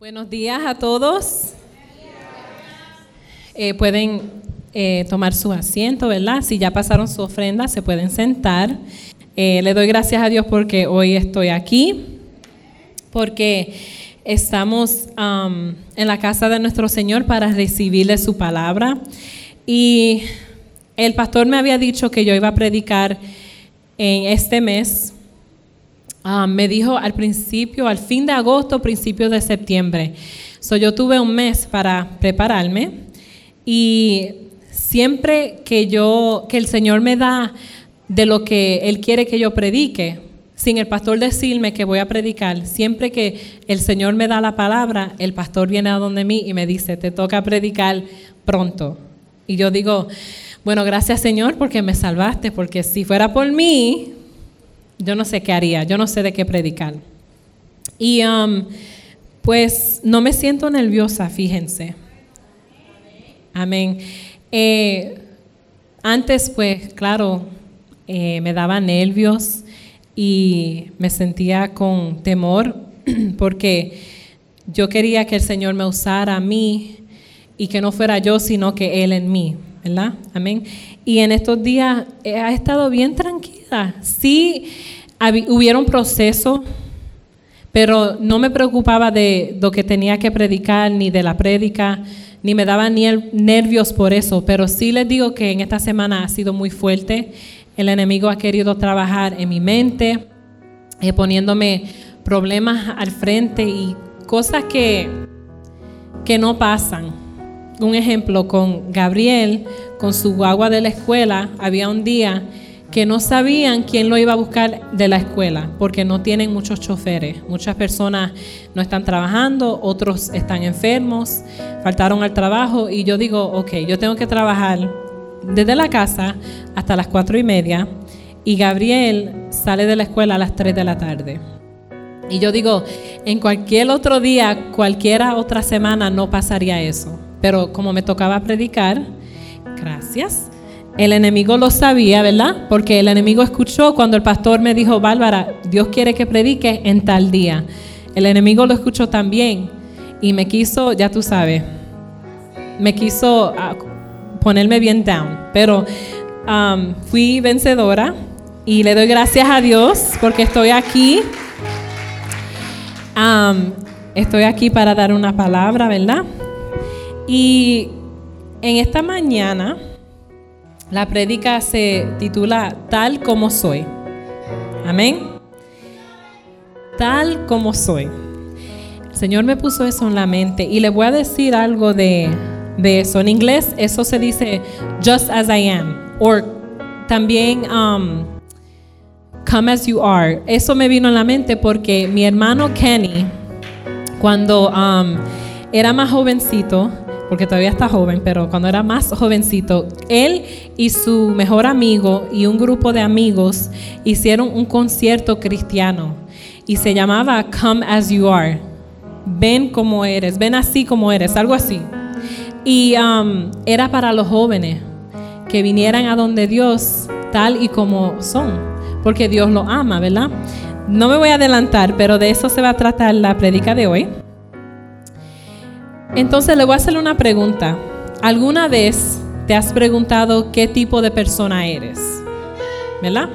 Buenos días a todos. Eh, pueden eh, tomar su asiento, ¿verdad? Si ya pasaron su ofrenda, se pueden sentar. Eh, le doy gracias a Dios porque hoy estoy aquí, porque estamos en la casa de nuestro Señor para recibirle su palabra. Y el pastor me había dicho que yo iba a predicar en este mes Ah, me dijo al principio, al fin de agosto, principio de septiembre. So, yo tuve un mes para prepararme y siempre que yo, que el Señor me da de lo que Él quiere que yo predique, sin el pastor decirme que voy a predicar, siempre que el Señor me da la palabra, el pastor viene a donde mí y me dice, te toca predicar pronto. Y yo digo, bueno, gracias Señor porque me salvaste, porque si fuera por mí, yo no sé qué haría, yo no sé de qué predicar. Y um, pues no me siento nerviosa, fíjense. Amén. Eh, antes, pues, claro, eh, me daba nervios y me sentía con temor porque yo quería que el Señor me usara a mí y que no fuera yo, sino que Él en mí. ¿verdad? Amén. Y en estos días eh, ha estado bien tranquila. Sí, hubiera un proceso, pero no me preocupaba de lo que tenía que predicar, ni de la prédica, ni me daba ni nervios por eso. Pero sí les digo que en esta semana ha sido muy fuerte. El enemigo ha querido trabajar en mi mente, eh, poniéndome problemas al frente y cosas que, que no pasan un ejemplo con Gabriel, con su guagua de la escuela, había un día que no sabían quién lo iba a buscar de la escuela, porque no tienen muchos choferes. Muchas personas no están trabajando, otros están enfermos, faltaron al trabajo y yo digo, ok, yo tengo que trabajar desde la casa hasta las cuatro y media y Gabriel sale de la escuela a las tres de la tarde. Y yo digo, en cualquier otro día, cualquiera otra semana no pasaría eso. Pero como me tocaba predicar, gracias. El enemigo lo sabía, ¿verdad? Porque el enemigo escuchó cuando el pastor me dijo, Bárbara, Dios quiere que predique en tal día. El enemigo lo escuchó también y me quiso, ya tú sabes, me quiso ah, ponerme bien down. Pero um, fui vencedora y le doy gracias a Dios porque estoy aquí. Um, estoy aquí para dar una palabra, ¿verdad? Y en esta mañana la prédica se titula Tal como soy. Amén. Tal como soy. El Señor me puso eso en la mente y le voy a decir algo de, eso. En inglés eso se dice just as I am. O también um, come as you are. Eso me vino en la mente porque mi hermano Kenny, cuando um, era más jovencito, porque todavía está joven, pero cuando era más jovencito, él y su mejor amigo y un grupo de amigos hicieron un concierto cristiano y se llamaba Come As You Are. Ven como eres, ven así como eres, algo así. Y um, era para los jóvenes que vinieran a donde Dios tal y como son, porque Dios lo ama, ¿verdad? No me voy a adelantar, pero de eso se va a tratar la predica de hoy. Entonces le voy a hacer una pregunta. ¿Alguna vez te has preguntado qué tipo de persona eres? ¿Verdad?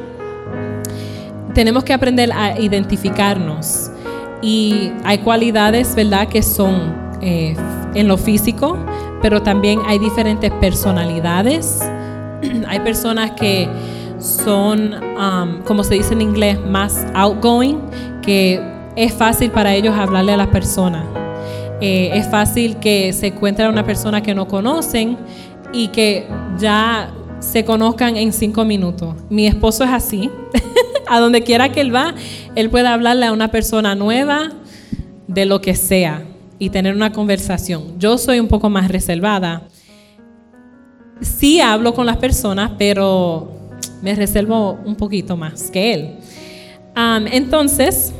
Tenemos que aprender a identificarnos. Y hay cualidades, ¿verdad?, que son eh, en lo físico, pero también hay diferentes personalidades. hay personas que son, um, como se dice en inglés, más outgoing, que es fácil para ellos hablarle a las personas eh, es fácil que se encuentre una persona que no conocen y que ya se conozcan en cinco minutos. Mi esposo es así. a donde quiera que él va, él puede hablarle a una persona nueva de lo que sea y tener una conversación. Yo soy un poco más reservada. Sí hablo con las personas, pero me reservo un poquito más que él. entonces,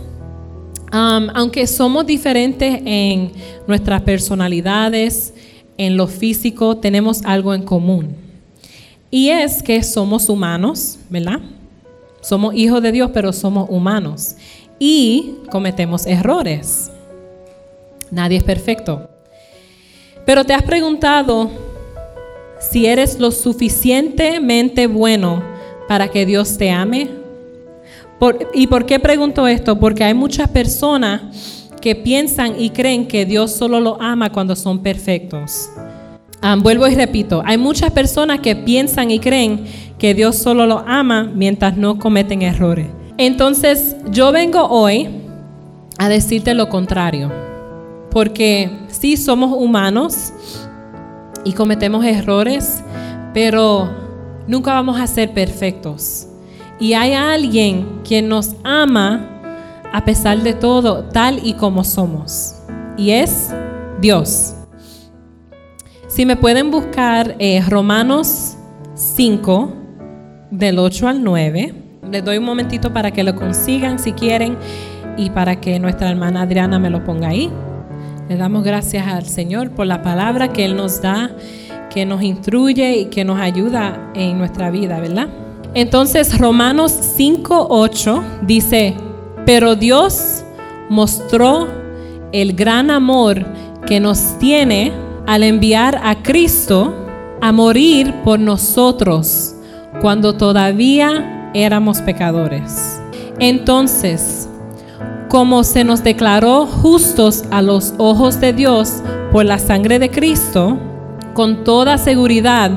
aunque somos diferentes en nuestras personalidades, en lo físico, tenemos algo en común. Y es que somos humanos, ¿verdad? Somos hijos de Dios, pero somos humanos. Y cometemos errores. Nadie es perfecto. Pero te has preguntado si eres lo suficientemente bueno para que Dios te ame. ¿Y por qué pregunto esto? Porque hay muchas personas que piensan y creen que Dios solo lo ama cuando son perfectos. Ah, vuelvo y repito, hay muchas personas que piensan y creen que Dios solo lo ama mientras no cometen errores. Entonces yo vengo hoy a decirte lo contrario, porque sí somos humanos y cometemos errores, pero nunca vamos a ser perfectos. Y hay alguien quien nos ama a pesar de todo, tal y como somos. Y es Dios. Si me pueden buscar eh, Romanos 5, del 8 al 9, les doy un momentito para que lo consigan si quieren y para que nuestra hermana Adriana me lo ponga ahí. Le damos gracias al Señor por la palabra que Él nos da, que nos instruye y que nos ayuda en nuestra vida, ¿verdad? Entonces Romanos 5, 8 dice, pero Dios mostró el gran amor que nos tiene al enviar a Cristo a morir por nosotros cuando todavía éramos pecadores. Entonces, como se nos declaró justos a los ojos de Dios por la sangre de Cristo, con toda seguridad,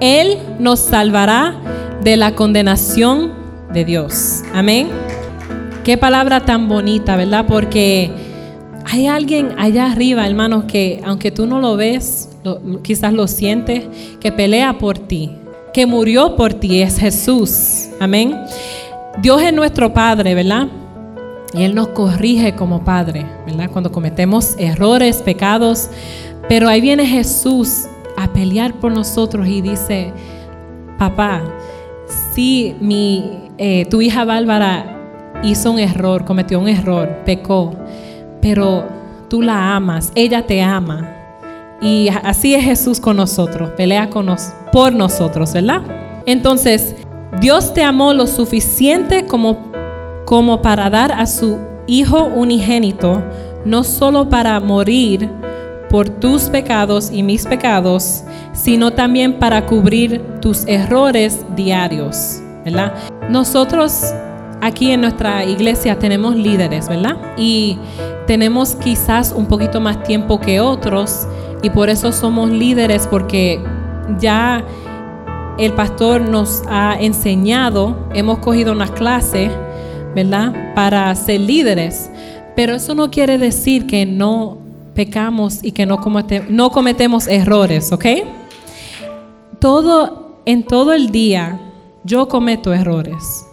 Él nos salvará de la condenación de Dios. Amén. Qué palabra tan bonita, ¿verdad? Porque hay alguien allá arriba, hermanos, que aunque tú no lo ves, quizás lo sientes, que pelea por ti, que murió por ti, es Jesús. Amén. Dios es nuestro Padre, ¿verdad? Y Él nos corrige como Padre, ¿verdad? Cuando cometemos errores, pecados. Pero ahí viene Jesús a pelear por nosotros y dice, papá, si mi, eh, tu hija Bárbara hizo un error, cometió un error, pecó, pero tú la amas, ella te ama. Y así es Jesús con nosotros, pelea con nos, por nosotros, ¿verdad? Entonces, Dios te amó lo suficiente como, como para dar a su Hijo unigénito, no solo para morir por tus pecados y mis pecados, sino también para cubrir tus errores diarios, ¿verdad? Nosotros aquí en nuestra iglesia tenemos líderes, ¿verdad? Y tenemos quizás un poquito más tiempo que otros y por eso somos líderes porque ya el pastor nos ha enseñado, hemos cogido unas clases, ¿verdad? Para ser líderes. Pero eso no quiere decir que no pecamos y que no, no cometemos errores, ¿ok? Todo, en todo el día yo cometo errores.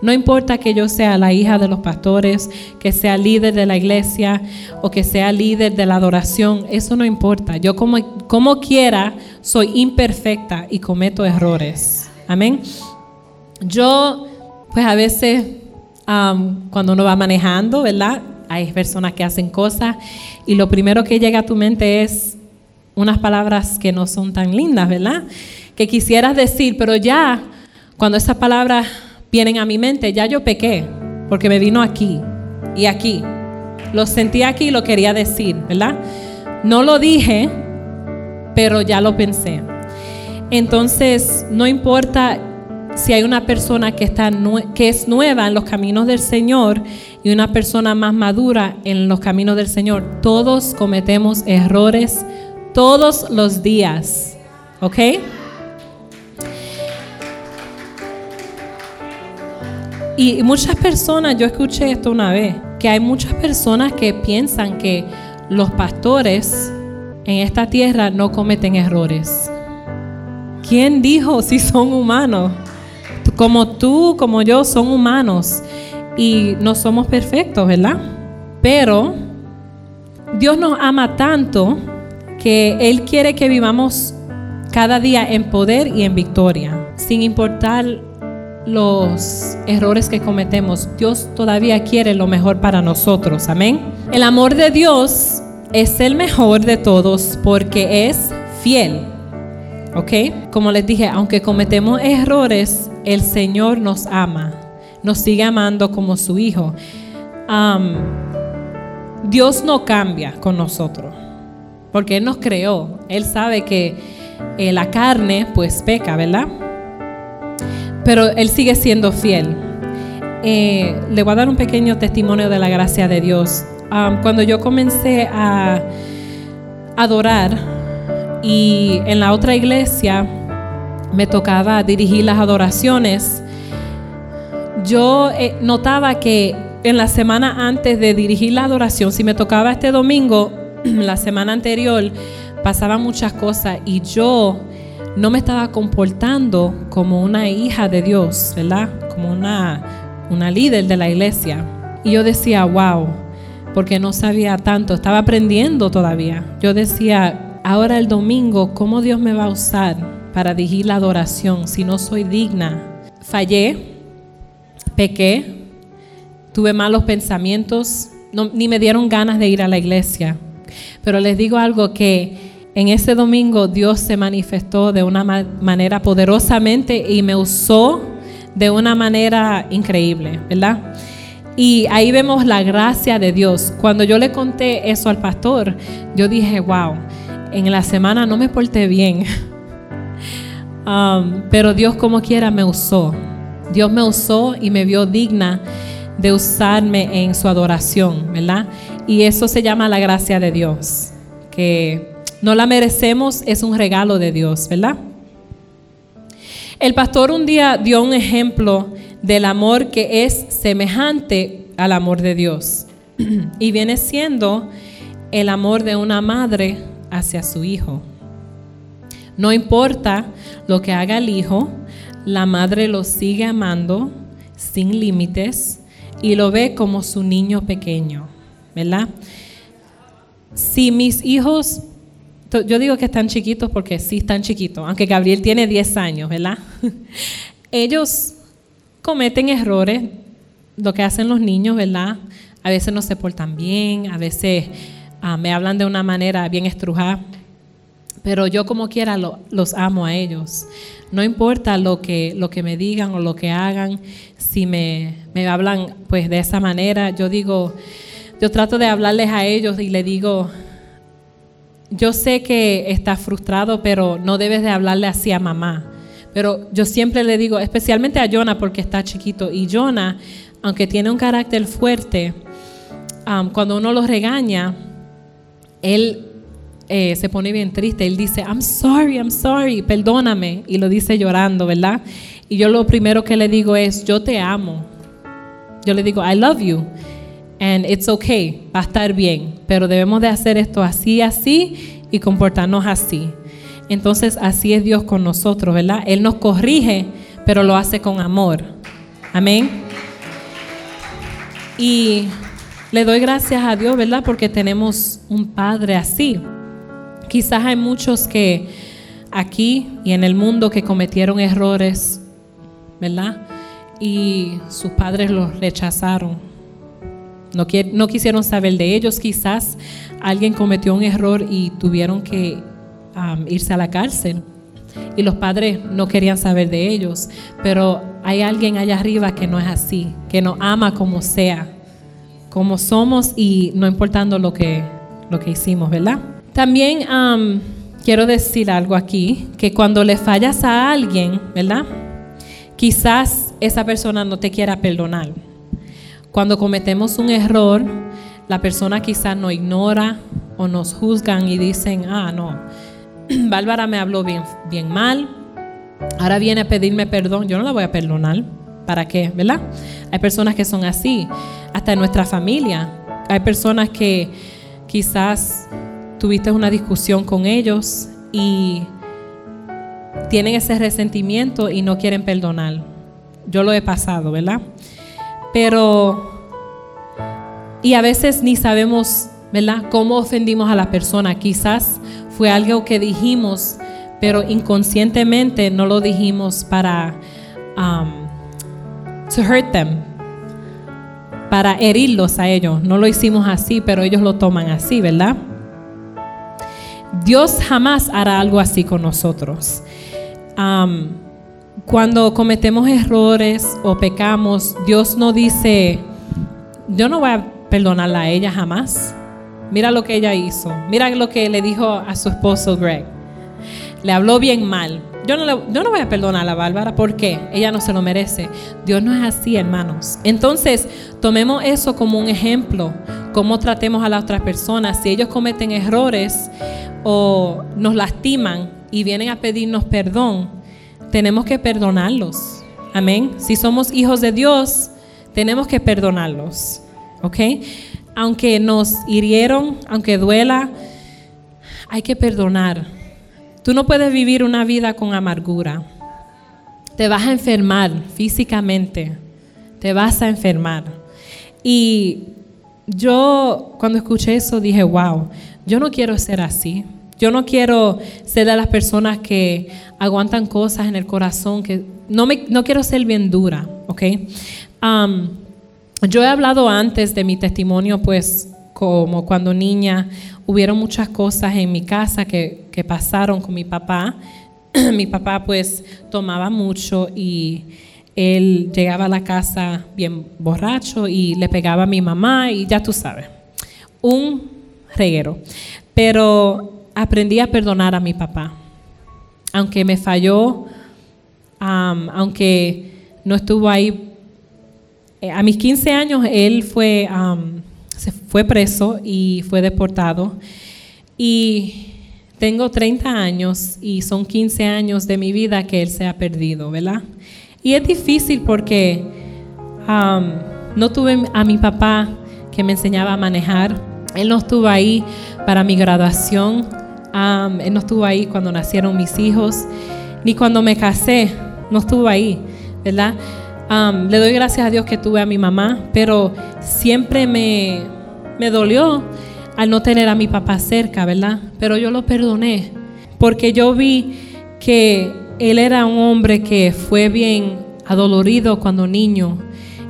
No importa que yo sea la hija de los pastores, que sea líder de la iglesia o que sea líder de la adoración, eso no importa. Yo como, como quiera soy imperfecta y cometo errores. Amén. Yo, pues a veces cuando uno va manejando, ¿verdad? Hay personas que hacen cosas y lo primero que llega a tu mente es unas palabras que no son tan lindas, ¿verdad? Que quisieras decir, pero ya cuando esas palabras vienen a mi mente, ya yo pequé, porque me vino aquí y aquí. Lo sentí aquí y lo quería decir, ¿verdad? No lo dije, pero ya lo pensé. Entonces, no importa si hay una persona que, está que es nueva en los caminos del Señor y una persona más madura en los caminos del Señor, todos cometemos errores todos los días. ¿Ok? Y muchas personas, yo escuché esto una vez, que hay muchas personas que piensan que los pastores en esta tierra no cometen errores. ¿Quién dijo si son humanos? Como tú, como yo, son humanos y no somos perfectos, ¿verdad? Pero Dios nos ama tanto que Él quiere que vivamos cada día en poder y en victoria, sin importar los errores que cometemos, Dios todavía quiere lo mejor para nosotros. Amén. El amor de Dios es el mejor de todos porque es fiel. ¿Ok? Como les dije, aunque cometemos errores, el Señor nos ama. Nos sigue amando como su Hijo. Dios no cambia con nosotros, porque Él nos creó. Él sabe que eh, la carne pues peca, ¿verdad? Pero Él sigue siendo fiel. Eh, le voy a dar un pequeño testimonio de la gracia de Dios. cuando yo comencé a adorar y en la otra iglesia me tocaba dirigir las adoraciones, yo eh, notaba que en la semana antes de dirigir la adoración, si me tocaba este domingo, la semana anterior, pasaban muchas cosas y yo no me estaba comportando como una hija de Dios, ¿verdad? Como una, una líder de la iglesia. Y yo decía, wow, porque no sabía tanto, estaba aprendiendo todavía. Yo decía, ahora el domingo, ¿cómo Dios me va a usar para dirigir la adoración si no soy digna? Fallé, pequé, tuve malos pensamientos, ni me dieron ganas de ir a la iglesia. Pero les digo algo que en ese domingo Dios se manifestó de una manera poderosamente y me usó de una manera increíble, ¿verdad? Y ahí vemos la gracia de Dios. Cuando yo le conté eso al pastor, yo dije, wow, en la semana no me porté bien, um, pero Dios como quiera me usó. Dios me usó y me vio digna de usarme en su adoración, ¿verdad? Y eso se llama la gracia de Dios, que no la merecemos, es un regalo de Dios, ¿verdad? El pastor un día dio un ejemplo del amor que es semejante al amor de Dios y viene siendo el amor de una madre hacia su hijo. No importa lo que haga el hijo, la madre lo sigue amando sin límites y lo ve como su niño pequeño, ¿verdad? Si mis hijos yo digo que están chiquitos porque sí están chiquitos, aunque Gabriel tiene 10 años, ¿verdad? Ellos cometen errores, lo que hacen los niños, ¿verdad? A veces no se portan bien, a veces ah, me hablan de una manera bien estrujada, pero yo como quiera los amo a ellos. No importa lo que, lo que me digan o lo que hagan, si me, me hablan pues de esa manera, yo digo, yo trato de hablarles a ellos y le digo, yo sé que estás frustrado, pero no debes de hablarle así a mamá. Pero yo siempre le digo, especialmente a Jonah porque está chiquito, y Jonah, aunque tiene un carácter fuerte, cuando uno lo regaña, él eh, se pone bien triste. Él dice, I'm sorry, I'm sorry, perdóname. Y lo dice llorando, ¿verdad? Y yo lo primero que le digo es, yo te amo. Yo le digo, I love you and it's okay, va a estar bien, pero debemos de hacer esto así, así y comportarnos así. Entonces así es Dios con nosotros, ¿verdad? Él nos corrige, pero lo hace con amor. Amén. Y le doy gracias a Dios, ¿verdad? Porque tenemos un Padre así. Quizás hay muchos que aquí y en el mundo que cometieron errores, ¿verdad? Y sus padres los rechazaron no, quisieron saber de ellos. Quizás alguien cometió un error y tuvieron que um, irse a la cárcel. Y los padres no querían saber de ellos. Pero hay alguien allá arriba que no es así, que nos ama como sea, como somos y no importando lo que, lo que hicimos, ¿verdad? También quiero decir algo aquí, que cuando le fallas a alguien, ¿verdad? Quizás esa persona no te quiera perdonar. Cuando cometemos un error, la persona quizás nos ignora o nos juzgan y dicen, ah, no, Bárbara me habló bien, bien mal, ahora viene a pedirme perdón, yo no la voy a perdonar. ¿Para qué? ¿Verdad? Hay personas que son así, hasta en nuestra familia. Hay personas que quizás tuviste una discusión con ellos y tienen ese resentimiento y no quieren perdonar. Yo lo he pasado, ¿verdad? Pero, y a veces ni sabemos, ¿verdad?, cómo ofendimos a la persona. Quizás fue algo que dijimos, pero inconscientemente no lo dijimos para um, to hurt them, para herirlos a ellos. No lo hicimos así, pero ellos lo toman así, ¿verdad? Dios jamás hará algo así con nosotros. Cuando cometemos errores o pecamos, Dios no dice, yo no voy a perdonarla a ella jamás. Mira lo que ella hizo. Mira lo que le dijo a su esposo Greg. Le habló bien mal. Yo no, no voy a perdonar a Bárbara porque ella no se lo merece. Dios no es así, hermanos. Entonces, tomemos eso como un ejemplo. Cómo tratemos a las otras personas. Si ellos cometen errores o nos lastiman y vienen a pedirnos perdón, tenemos que perdonarlos. Amén. Si somos hijos de Dios, tenemos que perdonarlos. ¿Ok? aunque nos hirieron, aunque duela, hay que perdonar. Tú no puedes vivir una vida con amargura. Te vas a enfermar físicamente. Te vas a enfermar. Y yo cuando escuché eso dije, wow, yo no quiero ser así. Yo no quiero ser de las personas que aguantan cosas en el corazón, que no, me, no quiero ser bien dura, ¿ok? Yo he hablado antes de mi testimonio, pues como cuando niña hubieron muchas cosas en mi casa que, pasaron con mi papá. mi papá pues tomaba mucho y él llegaba a la casa bien borracho y le pegaba a mi mamá y ya tú sabes, un reguero. Pero aprendí a perdonar a mi papá, aunque me falló, aunque no estuvo ahí eh, a mis 15 años él fue, fue preso y fue deportado. Y tengo 30 años y son 15 años de mi vida que él se ha perdido, ¿verdad? Y es difícil porque no tuve a mi papá que me enseñaba a manejar. Él no estuvo ahí para mi graduación. él no estuvo ahí cuando nacieron mis hijos. Ni cuando me casé. No estuvo ahí, ¿verdad? le doy gracias a Dios que tuve a mi mamá, pero siempre me, me dolió al no tener a mi papá cerca, ¿verdad? Pero yo lo perdoné, porque yo vi que él era un hombre que fue bien adolorido cuando niño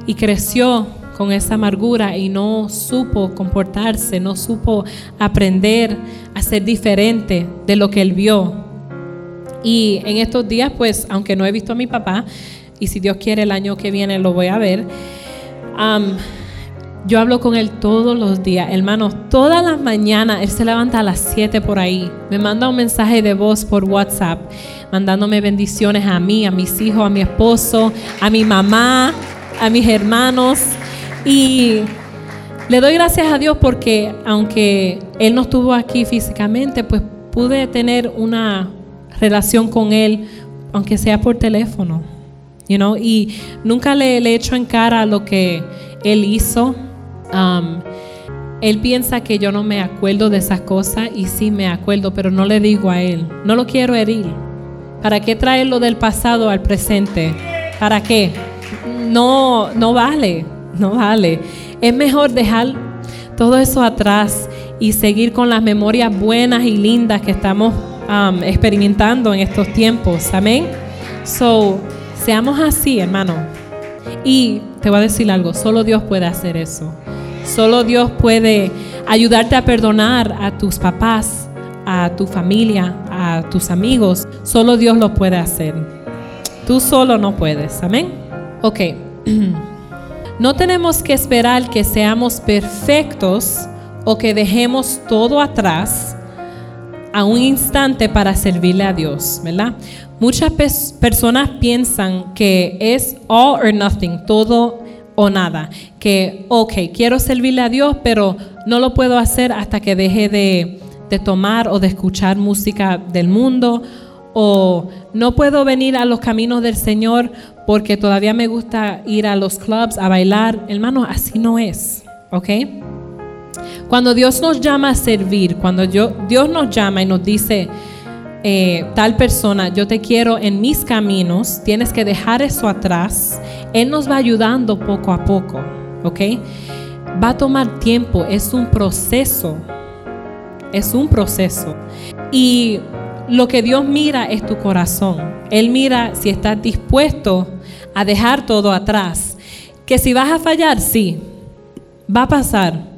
y creció con esa amargura y no supo comportarse, no supo aprender a ser diferente de lo que él vio. Y en estos días, pues, aunque no he visto a mi papá, y si Dios quiere el año que viene lo voy a ver. yo hablo con él todos los días, hermanos, todas las mañanas, él se levanta a las 7 por ahí, me manda un mensaje de voz por WhatsApp, mandándome bendiciones a mí, a mis hijos, a mi esposo, a mi mamá, a mis hermanos. Y le doy gracias a Dios porque aunque él no estuvo aquí físicamente, pues pude tener una relación con él, aunque sea por teléfono. Y nunca le, le echo en cara lo que él hizo. Um, él piensa que yo no me acuerdo de esas cosas y sí me acuerdo, pero no le digo a él. No lo quiero herir. ¿Para qué traerlo del pasado al presente? ¿Para qué? No, no vale, no vale. Es mejor dejar todo eso atrás y seguir con las memorias buenas y lindas que estamos experimentando en estos tiempos. Amén. So, Seamos así, hermano. Y te voy a decir algo, solo Dios puede hacer eso. Solo Dios puede ayudarte a perdonar a tus papás, a tu familia, a tus amigos. Solo Dios lo puede hacer. Tú solo no puedes. Amén. Ok. No tenemos que esperar que seamos perfectos o que dejemos todo atrás a un instante para servirle a Dios, ¿verdad? Muchas personas piensan que es all or nothing, todo o nada. Que, ok, quiero servirle a Dios, pero no lo puedo hacer hasta que deje de, de tomar o de escuchar música del mundo. O no puedo venir a los caminos del Señor porque todavía me gusta ir a los clubs a bailar. Hermano, así no es. ¿Ok? Cuando Dios nos llama a servir, cuando yo, Dios nos llama y nos dice, eh, tal persona, yo te quiero en mis caminos, tienes que dejar eso atrás. Él nos va ayudando poco a poco, ¿ok? Va a tomar tiempo, es un proceso, es un proceso. Y lo que Dios mira es tu corazón. Él mira si estás dispuesto a dejar todo atrás. Que si vas a fallar, sí, va a pasar.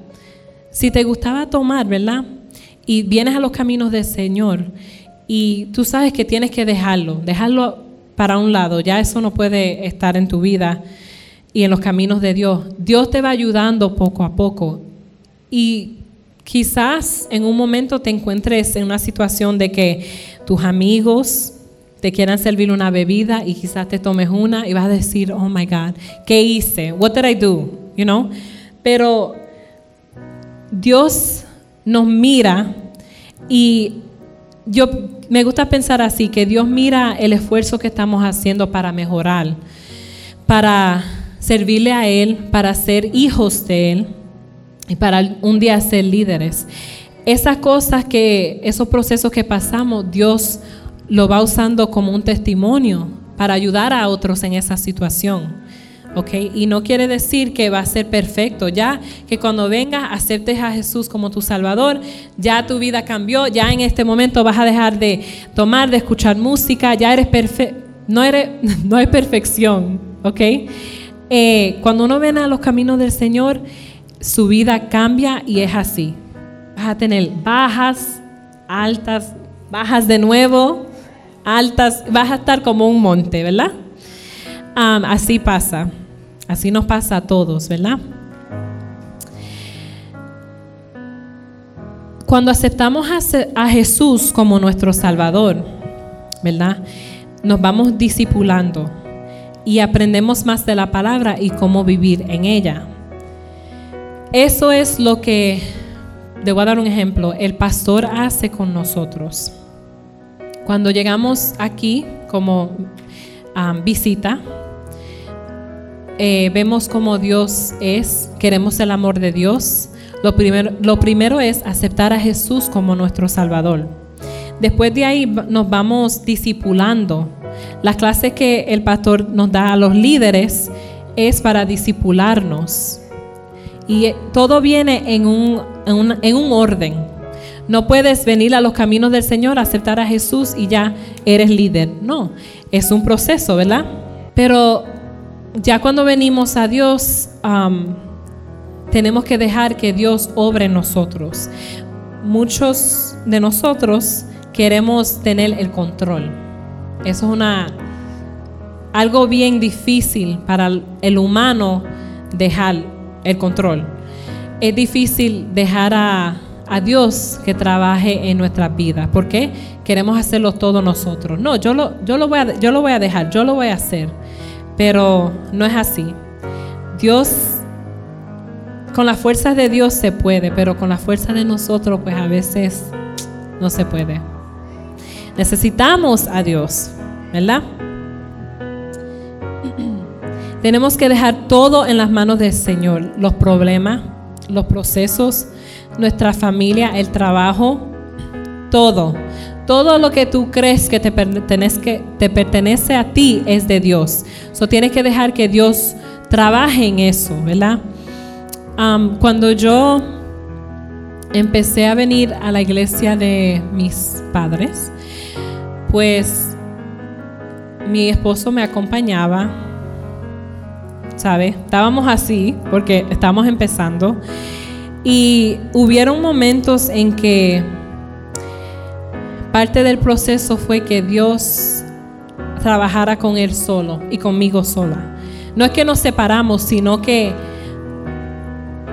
Si te gustaba tomar, ¿verdad? Y vienes a los caminos del Señor y tú sabes que tienes que dejarlo, dejarlo para un lado, ya eso no puede estar en tu vida. y en los caminos de Dios, Dios te va ayudando poco a poco. Y quizás en un momento te encuentres en una situación de que tus amigos te quieran servir una bebida y quizás te tomes una y vas a decir, oh my God, ¿qué hice? What did I do? You know? Pero Dios nos mira y yo me gusta pensar así, que Dios mira el esfuerzo que estamos haciendo para mejorar, para servirle a Él, para ser hijos de Él y para un día ser líderes. Esas cosas que, esos procesos que pasamos, Dios lo va usando como un testimonio para ayudar a otros en esa situación. ¿ok? Y no quiere decir que va a ser perfecto, ya que cuando vengas aceptes a Jesús como tu Salvador, ya tu vida cambió, ya en este momento vas a dejar de tomar, de escuchar música, ya eres perfecto, no, eres, no hay perfección, ¿ok? Eh, cuando uno viene a los caminos del Señor, su vida cambia y es así. Vas a tener bajas, altas, bajas de nuevo, altas, vas a estar como un monte, ¿verdad? así pasa, así nos pasa a todos, ¿verdad? Cuando aceptamos a Jesús como nuestro Salvador, ¿verdad? Nos vamos discipulando y aprendemos más de la palabra y cómo vivir en ella. Eso es lo que, le voy a dar un ejemplo, el pastor hace con nosotros. Cuando llegamos aquí como um, visita, eh, vemos cómo Dios es, queremos el amor de Dios. Lo primero, lo primero es aceptar a Jesús como nuestro Salvador. Después de ahí nos vamos discipulando las clases que el pastor nos da a los líderes es para disipularnos. Y todo viene en un, en, un, orden. No puedes venir a los caminos del Señor, aceptar a Jesús y ya eres líder. No, es un proceso, ¿verdad? Pero ya cuando venimos a Dios, tenemos que dejar que Dios obre en nosotros. Muchos de nosotros queremos tener el control. Eso es una algo bien difícil para el humano dejar el control. Es difícil dejar a, Dios que trabaje en nuestras vidas. porque Queremos hacerlo todo nosotros. No, yo lo, yo, lo voy a, yo lo voy a dejar, yo lo voy a hacer. Pero no es así. Dios, con las fuerzas de Dios se puede, pero con las fuerzas de nosotros, pues a veces no se puede. Necesitamos a Dios, ¿verdad? Tenemos que dejar todo en las manos del Señor, los problemas, los procesos, nuestra familia, el trabajo, todo. Todo lo que tú crees que te pertenece, te pertenece a ti es de Dios. So tienes que dejar que Dios trabaje en eso, ¿verdad? cuando yo empecé a venir a la iglesia de mis padres, pues mi esposo me acompañaba, ¿sabe? Estábamos así porque estábamos empezando y hubieron momentos en que parte del proceso fue que Dios trabajara con él solo y conmigo sola. No es que nos separamos, sino que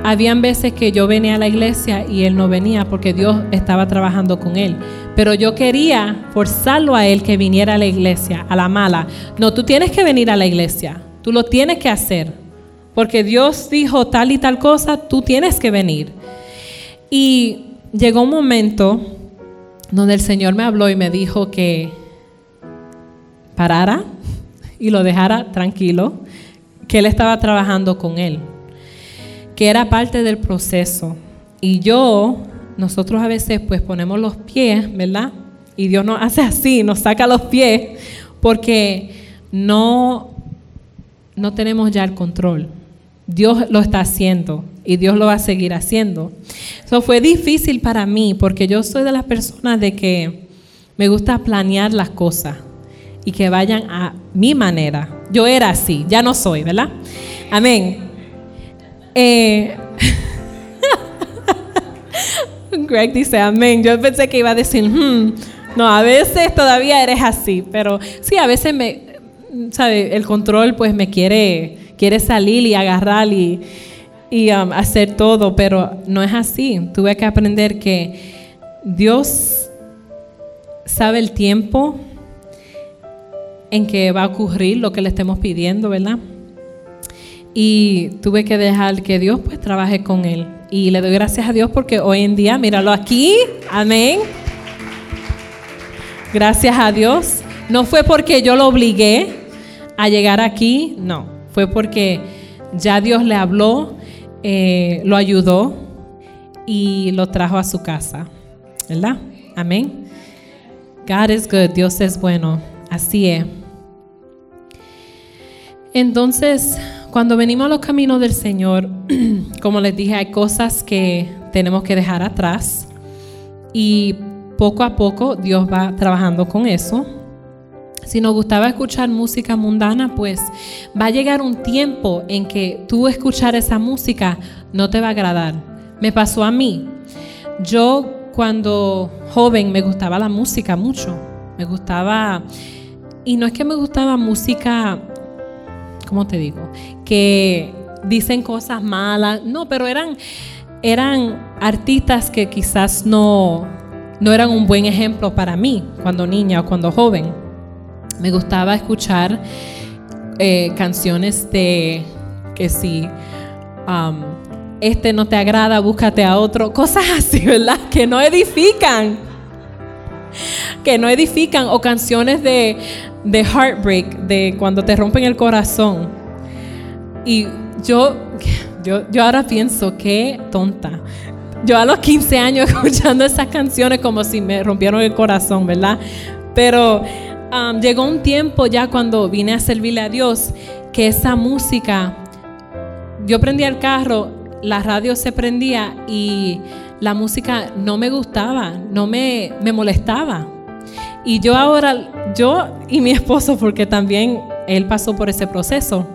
habían veces que yo venía a la iglesia y él no venía porque Dios estaba trabajando con él. Pero yo quería forzarlo a él que viniera a la iglesia, a la mala. No, tú tienes que venir a la iglesia. Tú lo tienes que hacer. Porque Dios dijo tal y tal cosa, tú tienes que venir. Y llegó un momento donde el Señor me habló y me dijo que parara y lo dejara tranquilo, que Él estaba trabajando con Él que era parte del proceso. Y yo, nosotros a veces pues ponemos los pies, ¿verdad? Y Dios nos hace así, nos saca los pies, porque no, no tenemos ya el control. Dios lo está haciendo y Dios lo va a seguir haciendo. Eso fue difícil para mí porque yo soy de las personas de que me gusta planear las cosas y que vayan a mi manera. Yo era así, ya no soy, ¿verdad? Amén. Eh, Greg dice amén. Yo pensé que iba a decir, hmm, no, a veces todavía eres así, pero sí, a veces me, ¿sabe? El control pues me quiere, quiere salir y agarrar y, um, hacer todo, pero no es así. Tuve que aprender que Dios sabe el tiempo en que va a ocurrir lo que le estemos pidiendo, ¿verdad? Y tuve que dejar que Dios pues trabaje con él. Y le doy gracias a Dios porque hoy en día, míralo aquí, amén. Gracias a Dios. No fue porque yo lo obligué a llegar aquí, no. Fue porque ya Dios le habló, eh, lo ayudó y lo trajo a su casa. ¿Verdad? Amén. God is good. Dios es bueno. Así es. Entonces, cuando venimos a los caminos del Señor, como les dije, hay cosas que tenemos que dejar atrás y poco a poco Dios va trabajando con eso. Si nos gustaba escuchar música mundana, pues va a llegar un tiempo en que tú escuchar esa música no te va a agradar. Me pasó a mí. Yo cuando joven me gustaba la música mucho. Me gustaba, y no es que me gustaba música ¿cómo te digo? Que dicen cosas malas. No, pero eran, eran artistas que quizás no, no eran un buen ejemplo para mí cuando niña o cuando joven. Me gustaba escuchar eh, canciones de que si um, este no te agrada, búscate a otro. Cosas así, ¿verdad? Que no edifican. Que no edifican. O canciones de, de heartbreak, de cuando te rompen el corazón. Y yo, yo, yo ahora pienso, qué tonta. Yo a los 15 años escuchando esas canciones como si me rompieron el corazón, ¿verdad? Pero llegó un tiempo ya cuando vine a servirle a Dios que esa música, yo prendía el carro, la radio se prendía y la música no me gustaba, no me, me molestaba. Y yo ahora, yo y mi esposo, porque también él pasó por ese proceso,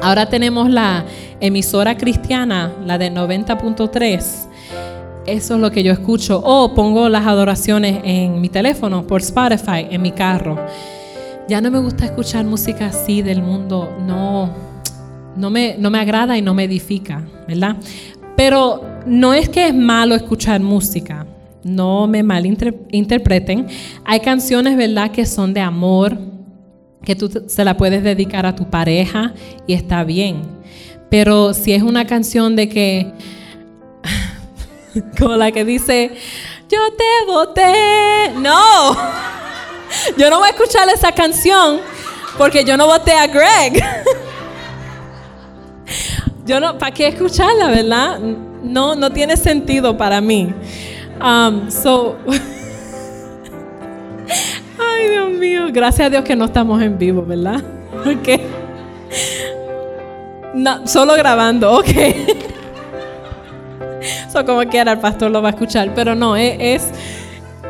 ahora tenemos la emisora cristiana, la de 90.3. Eso es lo que yo escucho. O pongo las adoraciones en mi teléfono, por Spotify, en mi carro. Ya no me gusta escuchar música así del mundo. No, no me, no me agrada y no me edifica, ¿verdad? Pero no es que es malo escuchar música no me malinterpreten. Hay canciones, ¿verdad?, que son de amor, que tú se la puedes dedicar a tu pareja y está bien. Pero si es una canción de que, como la que dice, yo te voté, no, yo no voy a escuchar esa canción porque yo no voté a Greg. Yo no, ¿para qué escucharla, verdad? No, no tiene sentido para mí. Um, so, ay Dios mío, gracias a Dios que no estamos en vivo, ¿verdad? Solo grabando, ok. So, como quiera, el pastor lo va a escuchar, pero no, es,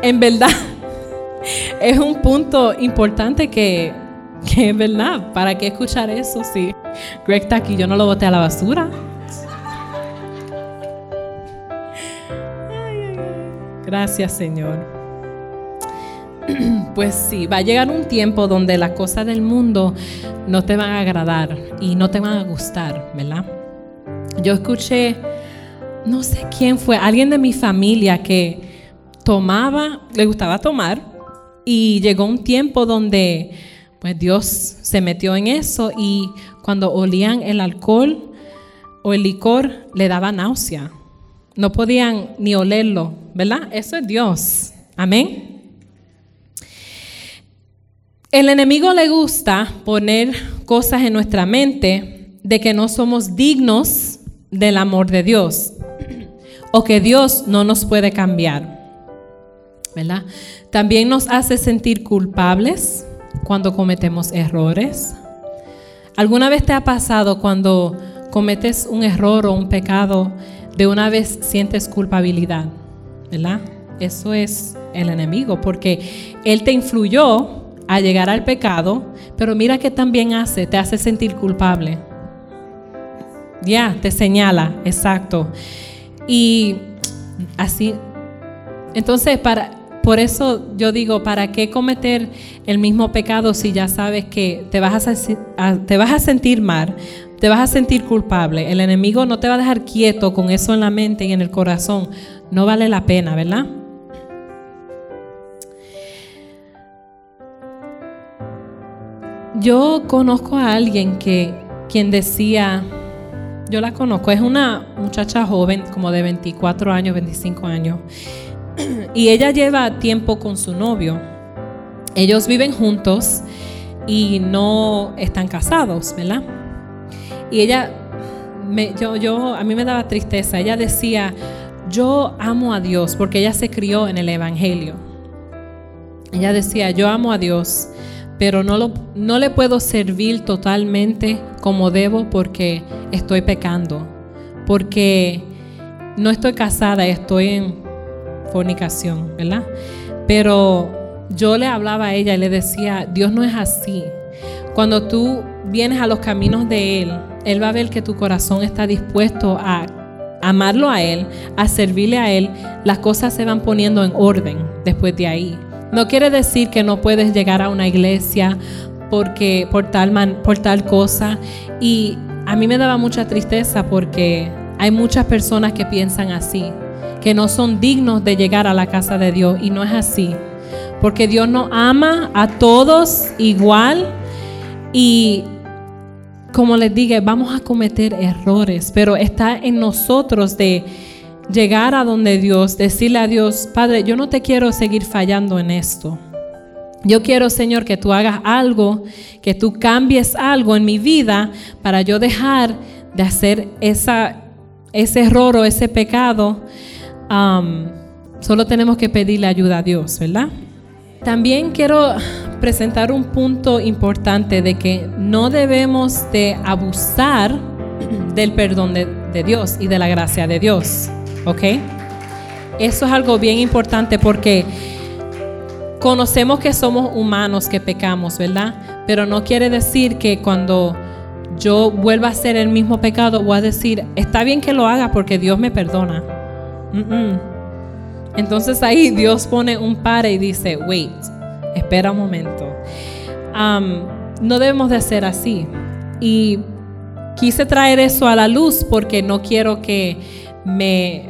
en verdad, es un punto importante que, que es verdad. ¿Para qué escuchar eso si Greg está aquí? Yo no lo boté a la basura. Gracias, Señor. Pues sí, va a llegar un tiempo donde las cosas del mundo no te van a agradar y no te van a gustar, ¿verdad? Yo escuché, no sé quién fue, alguien de mi familia que tomaba, le gustaba tomar y llegó un tiempo donde pues Dios se metió en eso y cuando olían el alcohol o el licor le daba náusea. No podían ni olerlo, ¿verdad? Eso es Dios. Amén. El enemigo le gusta poner cosas en nuestra mente de que no somos dignos del amor de Dios o que Dios no nos puede cambiar. ¿Verdad? También nos hace sentir culpables cuando cometemos errores. ¿Alguna vez te ha pasado cuando cometes un error o un pecado de una vez sientes culpabilidad, ¿verdad? Eso es el enemigo, porque él te influyó a llegar al pecado, pero mira que también hace, te hace sentir culpable. Ya, te señala, exacto. Y así, entonces, para, por eso yo digo, ¿para qué cometer el mismo pecado si ya sabes que te vas a, te vas a sentir mal, te vas a sentir culpable? El enemigo no te va a dejar quieto con eso en la mente y en el corazón. No vale la pena, ¿verdad? Yo conozco a alguien que quien decía, yo la conozco, es una muchacha joven, como de 24 años, 25 años, y ella lleva tiempo con su novio. Ellos viven juntos y no están casados, ¿verdad? Y ella, me, yo, yo, a mí me daba tristeza. Ella decía, yo amo a Dios, porque ella se crió en el Evangelio. Ella decía, yo amo a Dios, pero no, lo, no le puedo servir totalmente como debo porque estoy pecando, porque no estoy casada, estoy en fornicación, ¿verdad? Pero yo le hablaba a ella y le decía, Dios no es así. Cuando tú vienes a los caminos de Él, Él va a ver que tu corazón está dispuesto a amarlo a Él, a servirle a Él, las cosas se van poniendo en orden después de ahí. No quiere decir que no puedes llegar a una iglesia porque por tal man, por tal cosa y a mí me daba mucha tristeza porque hay muchas personas que piensan así, que no son dignos de llegar a la casa de Dios y no es así. Porque Dios nos ama a todos igual y como les dije, vamos a cometer errores, pero está en nosotros de llegar a donde Dios, decirle a Dios, Padre, yo no te quiero seguir fallando en esto. Yo quiero, Señor, que tú hagas algo, que tú cambies algo en mi vida para yo dejar de hacer ese error o ese pecado. solo tenemos que pedirle ayuda a Dios, ¿verdad? También quiero presentar un punto importante de que no debemos de abusar del perdón de, de Dios y de la gracia de Dios. ¿ok? Eso es algo bien importante porque conocemos que somos humanos, que pecamos, ¿verdad? Pero no quiere decir que cuando yo vuelva a hacer el mismo pecado, voy a decir, está bien que lo haga porque Dios me perdona. Entonces ahí Dios pone un pare y dice, wait, espera un momento. no debemos de hacer así. Y quise traer eso a la luz porque no quiero que me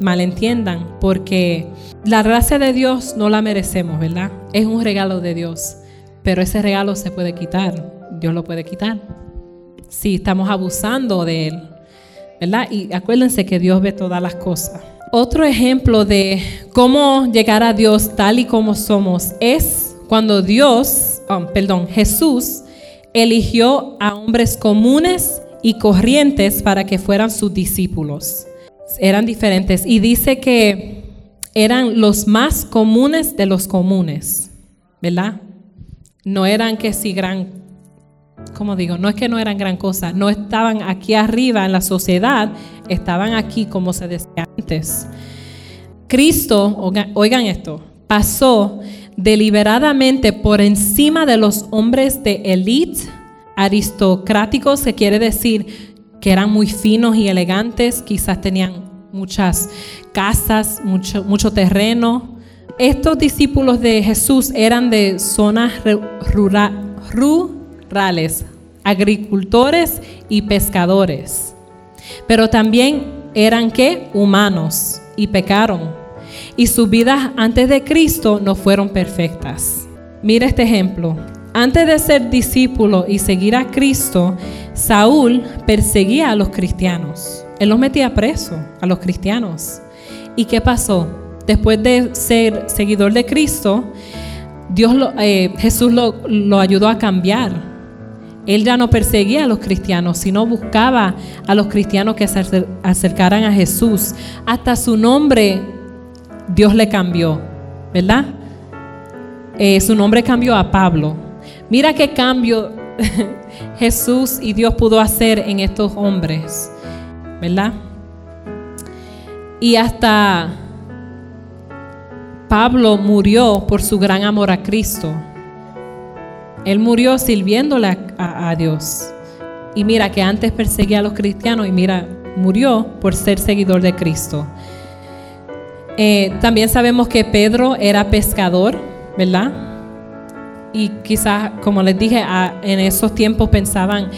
malentiendan, porque la gracia de Dios no la merecemos, ¿verdad? Es un regalo de Dios, pero ese regalo se puede quitar, Dios lo puede quitar. Si estamos abusando de Él, ¿verdad? Y acuérdense que Dios ve todas las cosas. Otro ejemplo de cómo llegar a Dios tal y como somos es cuando Dios, oh, perdón, Jesús eligió a hombres comunes y corrientes para que fueran sus discípulos eran diferentes. Y dice que eran los más comunes de los comunes, ¿verdad? No eran que si gran, como digo, no es que no eran gran cosa, no estaban aquí arriba en la sociedad, estaban aquí como se decía antes. Cristo, oigan esto, pasó deliberadamente por encima de los hombres de élite aristocráticos, que quiere decir que eran muy finos y elegantes, quizás tenían muchas casas, mucho, terreno. Estos discípulos de Jesús eran de zonas rurales, agricultores y pescadores. Pero también eran que humanos y pecaron. Y sus vidas antes de Cristo no fueron perfectas. Mira este ejemplo. Antes de ser discípulo y seguir a Cristo, Saúl perseguía a los cristianos. Él los metía preso a los cristianos. ¿Y qué pasó? Después de ser seguidor de Cristo, Dios eh, Jesús lo, lo ayudó a cambiar. Él ya no perseguía a los cristianos, sino buscaba a los cristianos que se acercaran a Jesús. Hasta su nombre Dios le cambió, ¿verdad? Eh, su nombre cambió a Pablo. Mira qué cambio Jesús y Dios pudo hacer en estos hombres, ¿verdad? Y hasta Pablo murió por su gran amor a Cristo. Él murió sirviéndole a, Dios. Y mira que antes perseguía a los cristianos y mira, murió por ser seguidor de Cristo. Eh, también sabemos que Pedro era pescador, ¿verdad? Y quizás, como les dije, en esos tiempos pensaban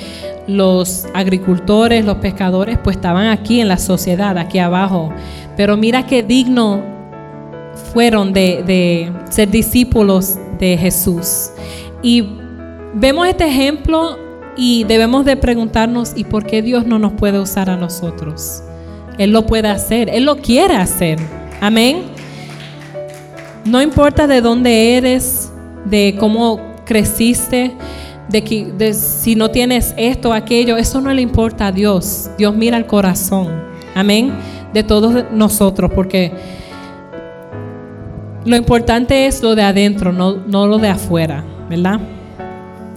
los agricultores, los pescadores, pues estaban aquí en la sociedad, aquí abajo. Pero mira qué digno fueron de, de ser discípulos de Jesús. Y vemos este ejemplo y debemos de preguntarnos, ¿y por qué Dios no nos puede usar a nosotros? Él lo puede hacer, Él lo quiere hacer. Amén. No importa de dónde eres, de cómo creciste, de, que, si no tienes esto aquello, eso no le importa a Dios. Dios mira el corazón. Amén. De todos nosotros, porque lo importante es lo de adentro, no, no lo de afuera, ¿verdad?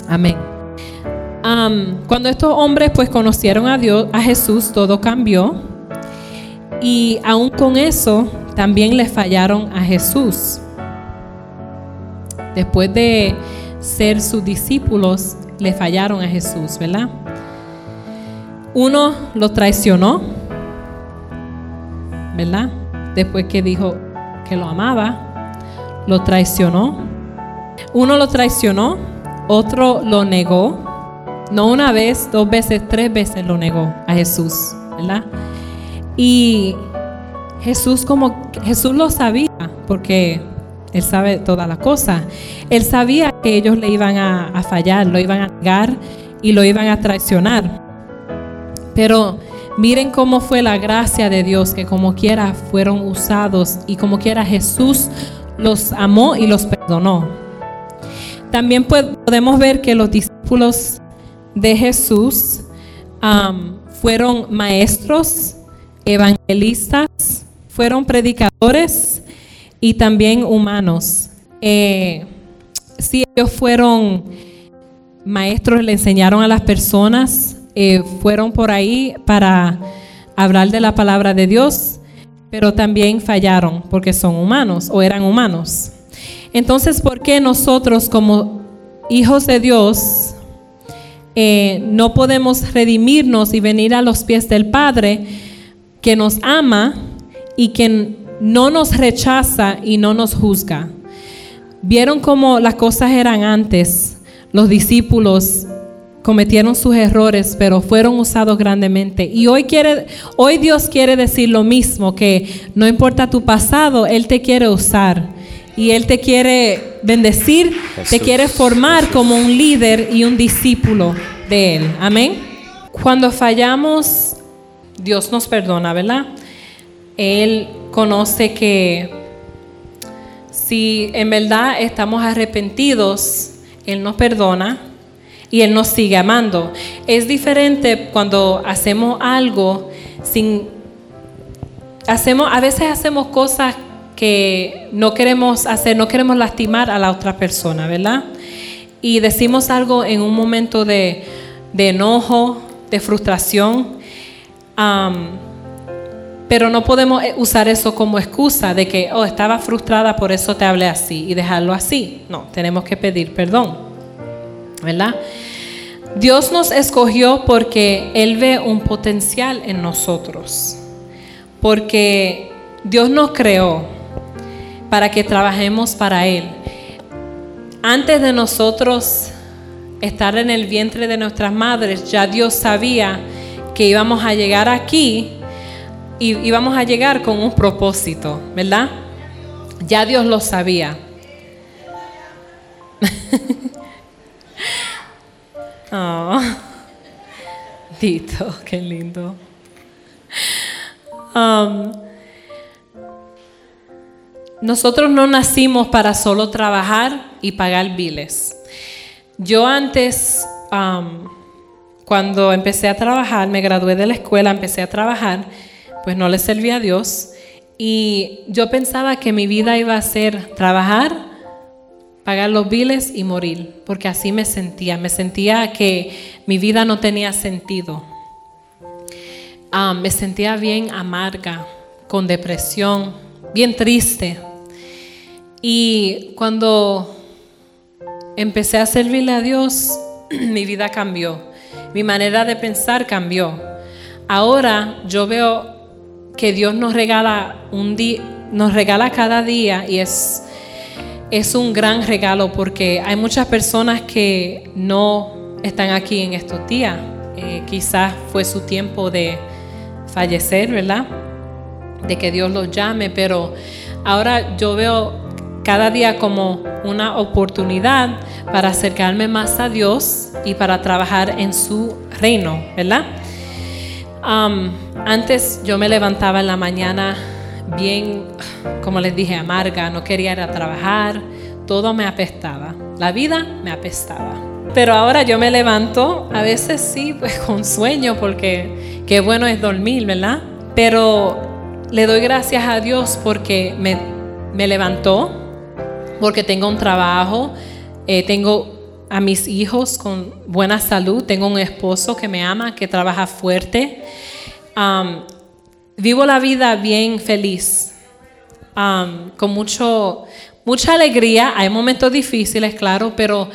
Amén. cuando estos hombres pues conocieron a Dios, a Jesús, todo cambió. Y aún con eso, también le fallaron a Jesús. Después de ser sus discípulos, le fallaron a Jesús, ¿verdad? Uno lo traicionó, ¿verdad? Después que dijo que lo amaba, lo traicionó. Uno lo traicionó, otro lo negó. No una vez, dos veces, tres veces lo negó a Jesús, ¿verdad? Y Jesús como Jesús lo sabía, porque él sabe todas las cosas. Él sabía que ellos le iban a, fallar, lo iban a negar y lo iban a traicionar. Pero miren cómo fue la gracia de Dios, que como quiera fueron usados y como quiera Jesús los amó y los perdonó. También podemos ver que los discípulos de Jesús fueron maestros, evangelistas, fueron predicadores y también humanos. Eh, si ellos fueron maestros, le enseñaron a las personas, eh, fueron por ahí para hablar de la palabra de Dios, pero también fallaron porque son humanos o eran humanos. Entonces, ¿por qué nosotros como hijos de Dios eh, no podemos redimirnos y venir a los pies del Padre que nos ama y que no nos rechaza y no nos juzga. Vieron cómo las cosas eran antes. Los discípulos cometieron sus errores, pero fueron usados grandemente. Y hoy quiere hoy Dios quiere decir lo mismo, que no importa tu pasado, él te quiere usar y él te quiere bendecir, te quiere formar como un líder y un discípulo de él. Amén. Cuando fallamos, Dios nos perdona, ¿verdad? Él conoce que si en verdad estamos arrepentidos, Él nos perdona y Él nos sigue amando. Es diferente cuando hacemos algo sin... Hacemos, a veces hacemos cosas que no queremos hacer, no queremos lastimar a la otra persona, ¿verdad? Y decimos algo en un momento de, enojo, de frustración. Pero no podemos eh, usar eso como excusa de que, oh, estaba frustrada, por eso te hablé así y dejarlo así. No, tenemos que pedir perdón. ¿Verdad? Dios nos escogió porque Él ve un potencial en nosotros. Porque Dios nos creó para que trabajemos para Él. Antes de nosotros estar en el vientre de nuestras madres, ya Dios sabía que íbamos a llegar aquí y, vamos a llegar con un propósito, ¿verdad? Ya Dios lo sabía. oh, Dito, qué lindo. Um, nosotros no nacimos para solo trabajar y pagar biles. Yo antes, um, cuando empecé a trabajar, me gradué de la escuela, empecé a trabajar pues no le servía a Dios. Y yo pensaba que mi vida iba a ser trabajar, pagar los biles y morir, porque así me sentía. Me sentía que mi vida no tenía sentido. Ah, me sentía bien amarga, con depresión, bien triste. Y cuando empecé a servirle a Dios, mi vida cambió. Mi manera de pensar cambió. Ahora yo veo que Dios nos regala un, nos regala cada día y es, es un gran regalo porque hay muchas personas que no están aquí en estos días. Eh, quizás fue su tiempo de fallecer, ¿verdad? De que Dios los llame, pero ahora yo veo cada día como una oportunidad para acercarme más a Dios y para trabajar en su reino, ¿verdad? antes yo me levantaba en la mañana bien, como les dije, amarga, no quería ir a trabajar, todo me apestaba, la vida me apestaba. Pero ahora yo me levanto, a veces sí, pues con sueño, porque qué bueno es dormir, ¿verdad? Pero le doy gracias a Dios porque me, me levantó, porque tengo un trabajo, eh, tengo a mis hijos con buena salud, tengo un esposo que me ama, que trabaja fuerte. vivo la vida bien feliz, con mucho, mucha alegría. Hay momentos difíciles, claro, pero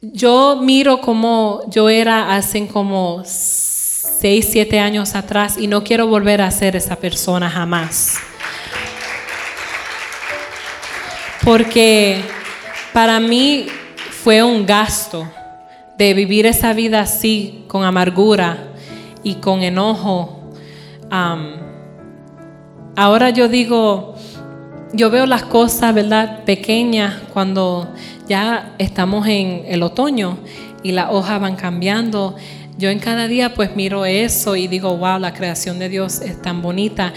yo miro como yo era hace como 6, 7 años atrás y no quiero volver a ser esa persona jamás. Porque para mí fue un gasto de vivir esa vida así, con amargura y con enojo. ahora yo digo, yo veo las cosas, ¿verdad? Pequeñas cuando ya estamos en el otoño y las hojas van cambiando. Yo en cada día pues miro eso y digo, wow, la creación de Dios es tan bonita.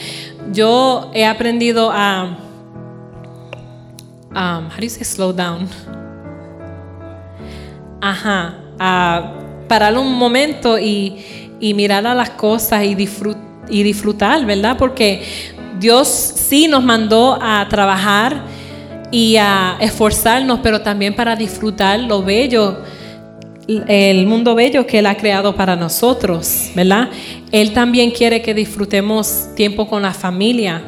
Yo he aprendido a, um, how do you say slow down? ajá, a parar un momento y, mirar a las cosas y, y disfrutar, ¿verdad? Porque Dios sí nos mandó a trabajar y a esforzarnos, pero también para disfrutar lo bello, el mundo bello que Él ha creado para nosotros, ¿verdad? Él también quiere que disfrutemos tiempo con la familia,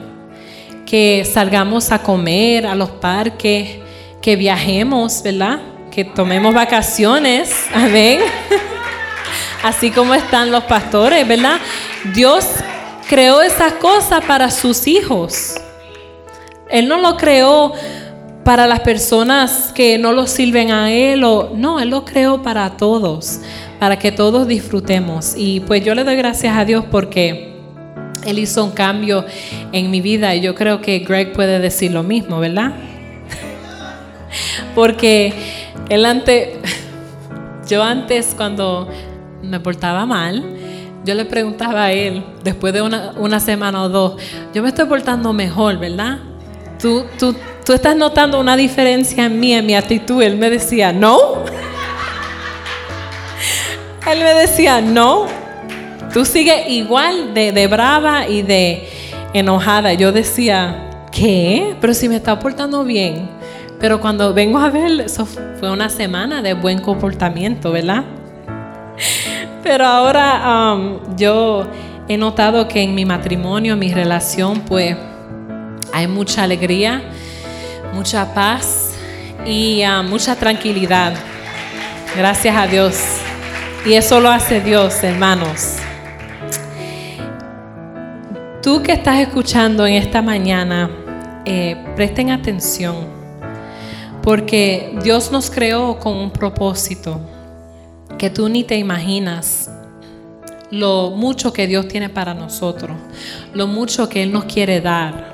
que salgamos a comer a los parques, que viajemos, ¿verdad? que tomemos vacaciones, amén. Así como están los pastores, ¿verdad? Dios creó esas cosas para sus hijos. Él no lo creó para las personas que no lo sirven a Él o no, Él lo creó para todos, para que todos disfrutemos. Y pues yo le doy gracias a Dios porque Él hizo un cambio en mi vida y yo creo que Greg puede decir lo mismo, ¿verdad? porque él antes, yo antes cuando me portaba mal, yo le preguntaba a él, después de una, semana o dos, yo me estoy portando mejor, ¿verdad? ¿Tú, tú, tú estás notando una diferencia en mí, en mi actitud. Él me decía, no. Él me decía, no. Tú sigues igual de, de brava y de enojada. Yo decía, ¿qué? Pero si me está portando bien. Pero cuando vengo a ver, eso fue una semana de buen comportamiento, ¿verdad? Pero ahora um, yo he notado que en mi matrimonio, mi relación, pues hay mucha alegría, mucha paz y uh, mucha tranquilidad. Gracias a Dios. Y eso lo hace Dios, hermanos. Tú que estás escuchando en esta mañana, eh, presten atención porque Dios nos creó con un propósito que tú ni te imaginas lo mucho que Dios tiene para nosotros, lo mucho que Él nos quiere dar.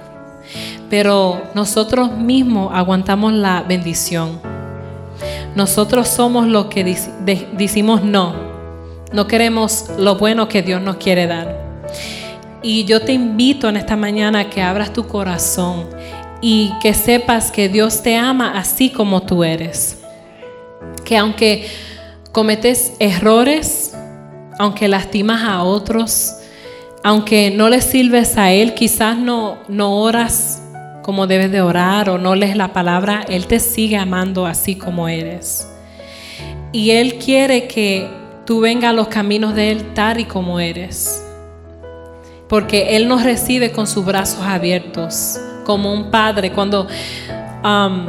Pero nosotros mismos aguantamos la bendición. Nosotros somos los que decimos no. No queremos lo bueno que Dios nos quiere dar. Y yo te invito en esta mañana que abras tu corazón y que sepas que Dios te ama así como tú eres. Que aunque cometes errores, aunque lastimas a otros, aunque no le sirves a Él, quizás no, no oras como debes de orar o no lees la palabra, Él te sigue amando así como eres. Y Él quiere que tú vengas a los caminos de Él tal y como eres. Porque Él nos recibe con sus brazos abiertos como un padre. Cuando um,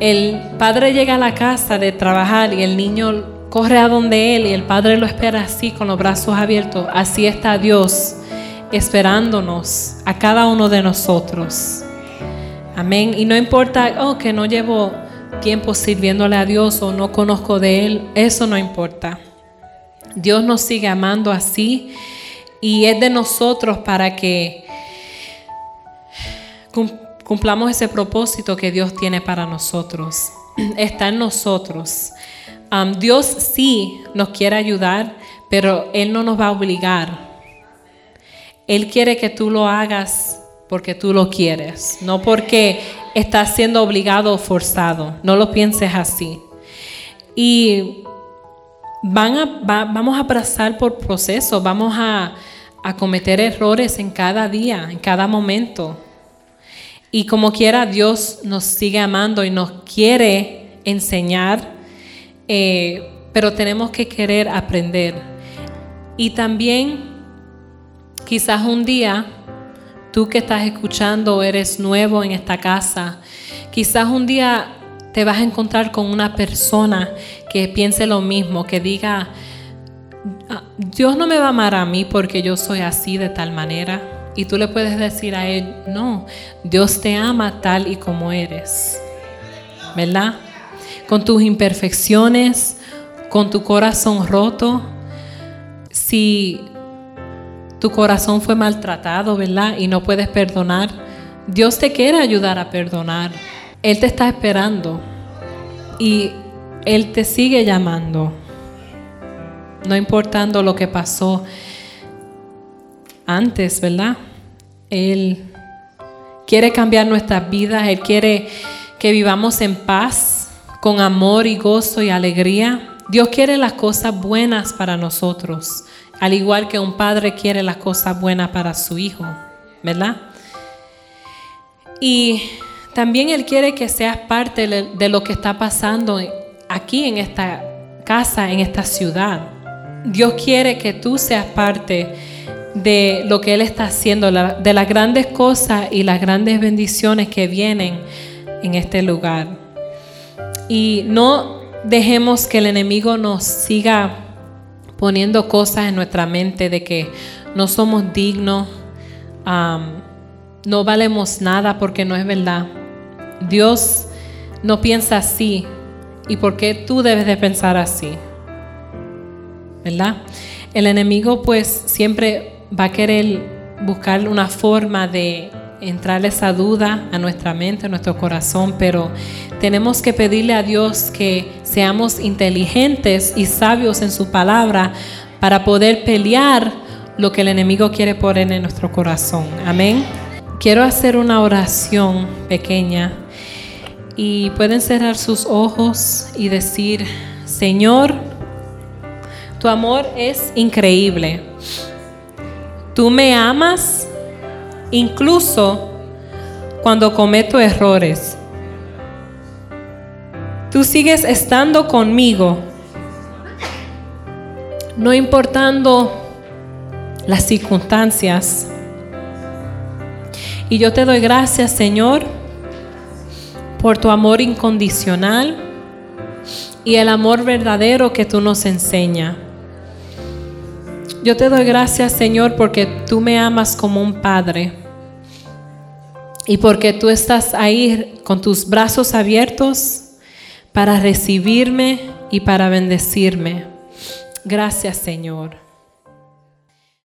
el padre llega a la casa de trabajar y el niño corre a donde él y el padre lo espera así con los brazos abiertos, así está Dios esperándonos a cada uno de nosotros. Amén. Y no importa, oh, que no llevo tiempo sirviéndole a Dios o no conozco de Él, eso no importa. Dios nos sigue amando así y es de nosotros para que cumplamos ese propósito que Dios tiene para nosotros. Está en nosotros. Dios sí nos quiere ayudar, pero Él no nos va a obligar. Él quiere que tú lo hagas porque tú lo quieres, no porque estás siendo obligado o forzado. No lo pienses así. Y van a, vamos a pasar por procesos, vamos a, a cometer errores en cada día, en cada momento. Y como quiera, Dios nos sigue amando y nos quiere enseñar, eh, pero tenemos que querer aprender. Y también, quizás un día, tú que estás escuchando, eres nuevo en esta casa, quizás un día te vas a encontrar con una persona que piense lo mismo, que diga, Dios no me va a amar a mí porque yo soy así de tal manera. Y tú le puedes decir a él, no, Dios te ama tal y como eres. ¿Verdad? Con tus imperfecciones, con tu corazón roto. Si tu corazón fue maltratado, ¿verdad? Y no puedes perdonar, Dios te quiere ayudar a perdonar. Él te está esperando y Él te sigue llamando, no importando lo que pasó antes, ¿verdad? Él quiere cambiar nuestras vidas, Él quiere que vivamos en paz, con amor y gozo y alegría. Dios quiere las cosas buenas para nosotros, al igual que un padre quiere las cosas buenas para su hijo, ¿verdad? Y también Él quiere que seas parte de lo que está pasando aquí en esta casa, en esta ciudad. Dios quiere que tú seas parte de lo que Él está haciendo, de las grandes cosas y las grandes bendiciones que vienen en este lugar. Y no dejemos que el enemigo nos siga poniendo cosas en nuestra mente de que no somos dignos, no valemos nada porque no es verdad. Dios no piensa así. ¿Y por qué tú debes de pensar así? ¿Verdad? El enemigo pues siempre va a querer buscar una forma de entrar esa duda a nuestra mente, a nuestro corazón, pero tenemos que pedirle a Dios que seamos inteligentes y sabios en su palabra para poder pelear lo que el enemigo quiere poner en nuestro corazón. Amén. Quiero hacer una oración pequeña y pueden cerrar sus ojos y decir, Señor, tu amor es increíble. Tú me amas incluso cuando cometo errores. Tú sigues estando conmigo, no importando las circunstancias. Y yo te doy gracias, Señor, por tu amor incondicional y el amor verdadero que tú nos enseñas. Yo te doy gracias, Señor, porque tú me amas como un padre y porque tú estás ahí con tus brazos abiertos para recibirme y para bendecirme. Gracias, Señor.